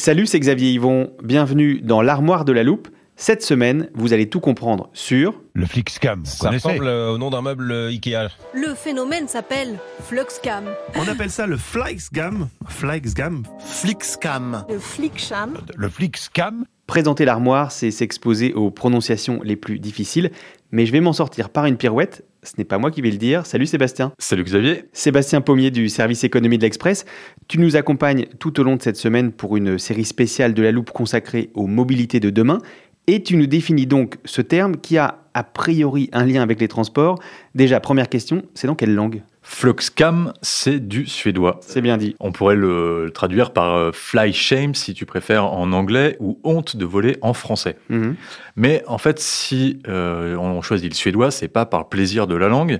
Salut, c'est Xavier Yvon. Bienvenue dans l'armoire de la loupe. Cette semaine, vous allez tout comprendre sur Le Flixcam, vous Ça ressemble euh, au nom d'un meuble euh, Ikea. Le phénomène s'appelle Fluxcam. On appelle ça le Flixgam. Flixgam. Flixcam. Le Flickcham. Le Flixcam, Présenter l'armoire, c'est s'exposer aux prononciations les plus difficiles, mais je vais m'en sortir par une pirouette. Ce n'est pas moi qui vais le dire. Salut Sébastien. Salut Xavier. Sébastien Pommier du service économie de l'Express. Tu nous accompagnes tout au long de cette semaine pour une série spéciale de la loupe consacrée aux mobilités de demain. Et tu nous définis donc ce terme qui a a priori un lien avec les transports. Déjà, première question, c'est dans quelle langue? Fluxcam, c'est du suédois. C'est bien dit. On pourrait le, traduire par euh, fly shame si tu préfères en anglais ou honte de voler en français. Mhm. Mais en fait, si euh, on choisit le suédois, c'est pas par plaisir de la langue,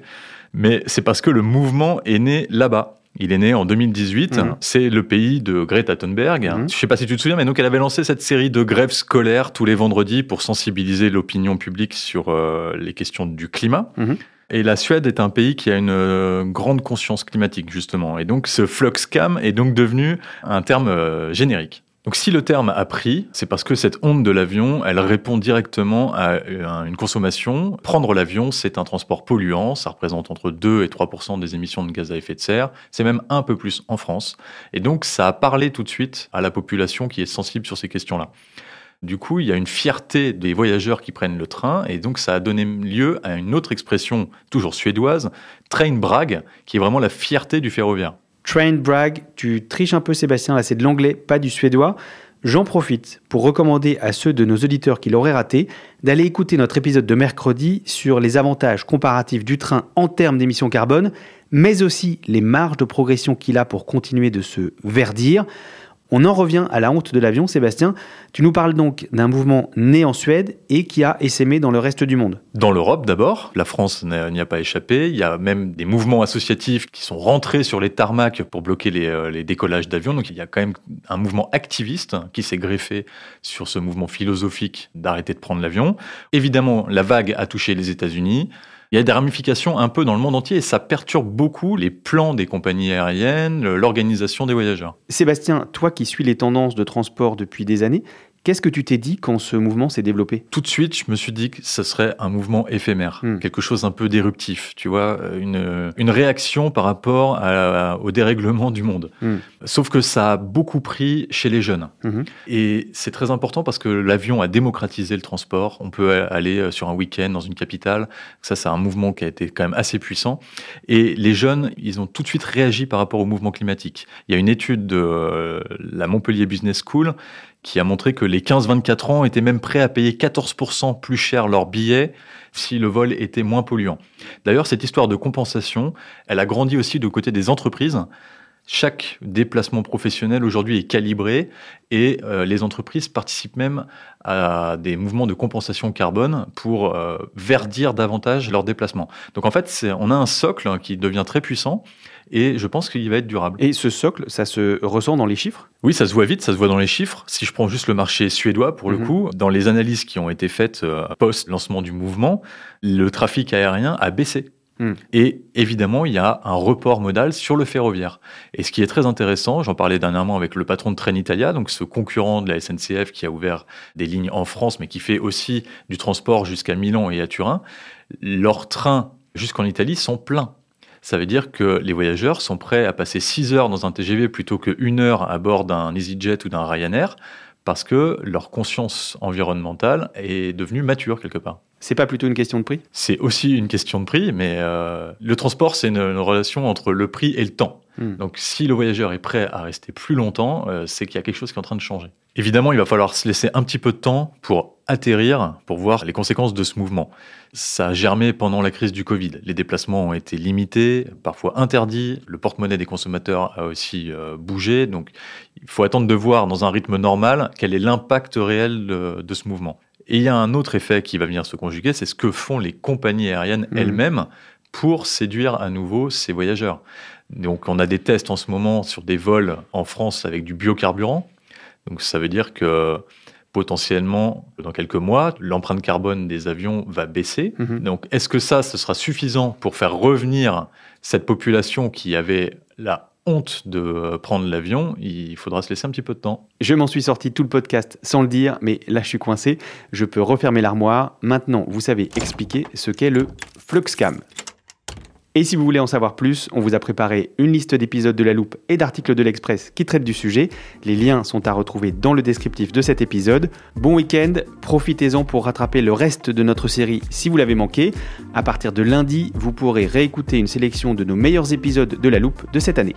mais c'est parce que le mouvement est né là-bas. Il est né en 2018. Mhm. C'est le pays de Greta Thunberg. Mhm. Je sais pas si tu te souviens, mais donc elle avait lancé cette série de grèves scolaires tous les vendredis pour sensibiliser l'opinion publique sur euh, les questions du climat. Mhm. Et la Suède est un pays qui a une euh, grande conscience climatique, justement. Et donc, ce fluxcam est donc devenu un terme euh, générique. Donc, si le terme a pris, c'est parce que cette onde de l'avion, elle répond directement à euh, une consommation. Prendre l'avion, c'est un transport polluant. Ça représente entre 2 et 3% des émissions de gaz à effet de serre. C'est même un peu plus en France. Et donc, ça a parlé tout de suite à la population qui est sensible sur ces questions-là. Du coup, il y a une fierté des voyageurs qui prennent le train, et donc ça a donné lieu à une autre expression, toujours suédoise, train brag, qui est vraiment la fierté du ferroviaire. Train brag, tu triches un peu Sébastien, là c'est de l'anglais, pas du suédois. J'en profite pour recommander à ceux de nos auditeurs qui l'auraient raté d'aller écouter notre épisode de mercredi sur les avantages comparatifs du train en termes d'émissions carbone, mais aussi les marges de progression qu'il a pour continuer de se verdir. On en revient à la honte de l'avion, Sébastien. Tu nous parles donc d'un mouvement né en Suède et qui a essaimé dans le reste du monde. Dans l'Europe d'abord, la France n'y a pas échappé. Il y a même des mouvements associatifs qui sont rentrés sur les tarmacs pour bloquer les, euh, les décollages d'avions. Donc il y a quand même un mouvement activiste qui s'est greffé sur ce mouvement philosophique d'arrêter de prendre l'avion. Évidemment, la vague a touché les États-Unis. Il y a des ramifications un peu dans le monde entier et ça perturbe beaucoup les plans des compagnies aériennes, l'organisation des voyageurs. Sébastien, toi qui suis les tendances de transport depuis des années, qu'est-ce que tu t'es dit quand ce mouvement s'est développé? Tout de suite, je me suis dit que ce serait un mouvement éphémère, Hmm. quelque chose un peu d'éruptif, tu vois, une, une réaction par rapport à- au dérèglement du monde. Hmm. Sauf que ça a beaucoup pris chez les jeunes. Mhm. Et c'est très important parce que l'avion a démocratisé le transport. On peut aller euh, sur un week-end dans une capitale. Ça, c'est un mouvement qui a été quand même assez puissant. Et les jeunes, ils ont tout de suite réagi par rapport au mouvement climatique. Il y a une étude de euh, la Montpellier Business School qui a montré que les 15-24 ans étaient même prêts à payer 14% plus cher leur billet si le vol était moins polluant. D'ailleurs, cette histoire de compensation, elle a grandi aussi du côté des entreprises Chaque déplacement professionnel aujourd'hui est calibré et euh, les entreprises participent même à des mouvements de compensation carbone pour euh, verdir davantage leurs déplacements. Donc en fait, on a un socle hein, qui devient très puissant et je pense qu'il va être durable. Et ce socle, ça se ressent dans les chiffres? Oui, ça se voit vite, ça se voit dans les chiffres. Si je prends juste le marché suédois, pour le Mhm. coup, dans les analyses qui ont été faites euh, post-lancement du mouvement, le trafic aérien a baissé. Mhm. Et évidemment, il y a un report modal sur le ferroviaire. Et ce qui est très intéressant, j'en parlais dernièrement avec le patron de Trenitalia, donc ce concurrent de la SNCF qui a ouvert des lignes en France, mais qui fait aussi du transport jusqu'à Milan et à Turin, leurs trains jusqu'en Italie sont pleins. Ça veut dire que les voyageurs sont prêts à passer 6 heures dans un TGV plutôt que 1 heure à bord d'un EasyJet ou d'un Ryanair parce que leur conscience environnementale est devenue mature quelque part. C'est pas plutôt une question de prix? C'est aussi une question de prix, mais euh, le transport, c'est une, une relation entre le prix et le temps. Hmm. Donc si le voyageur est prêt à rester plus longtemps, euh, c'est qu'il y a quelque chose qui est en train de changer. Évidemment, il va falloir se laisser un petit peu de temps pour atterrir, pour voir les conséquences de ce mouvement. Ça a germé pendant la crise du Covid. Les déplacements ont été limités, parfois interdits. Le porte-monnaie des consommateurs a aussi euh, bougé. Donc, il faut attendre de voir dans un rythme normal quel est l'impact réel de, de ce mouvement. Et il y a un autre effet qui va venir se conjuguer, c'est ce que font les compagnies aériennes Mhm. elles-mêmes pour séduire à nouveau ces voyageurs. Donc, on a des tests en ce moment sur des vols en France avec du biocarburant. Donc, ça veut dire que potentiellement, dans quelques mois, l'empreinte carbone des avions va baisser. Mhm. Donc, est-ce que ça, ce sera suffisant pour faire revenir cette population qui avait la honte de prendre l'avion? Il faudra se laisser un petit peu de temps. Je m'en suis sorti tout le podcast sans le dire, mais là je suis coincé. Je peux refermer l'armoire. Maintenant, vous savez expliquer ce qu'est le Fluxcam. Et si vous voulez en savoir plus, on vous a préparé une liste d'épisodes de La Loupe et d'articles de l'Express qui traitent du sujet. Les liens sont à retrouver dans le descriptif de cet épisode. Bon week-end, profitez-en pour rattraper le reste de notre série si vous l'avez manqué. À partir de lundi, vous pourrez réécouter une sélection de nos meilleurs épisodes de La Loupe de cette année.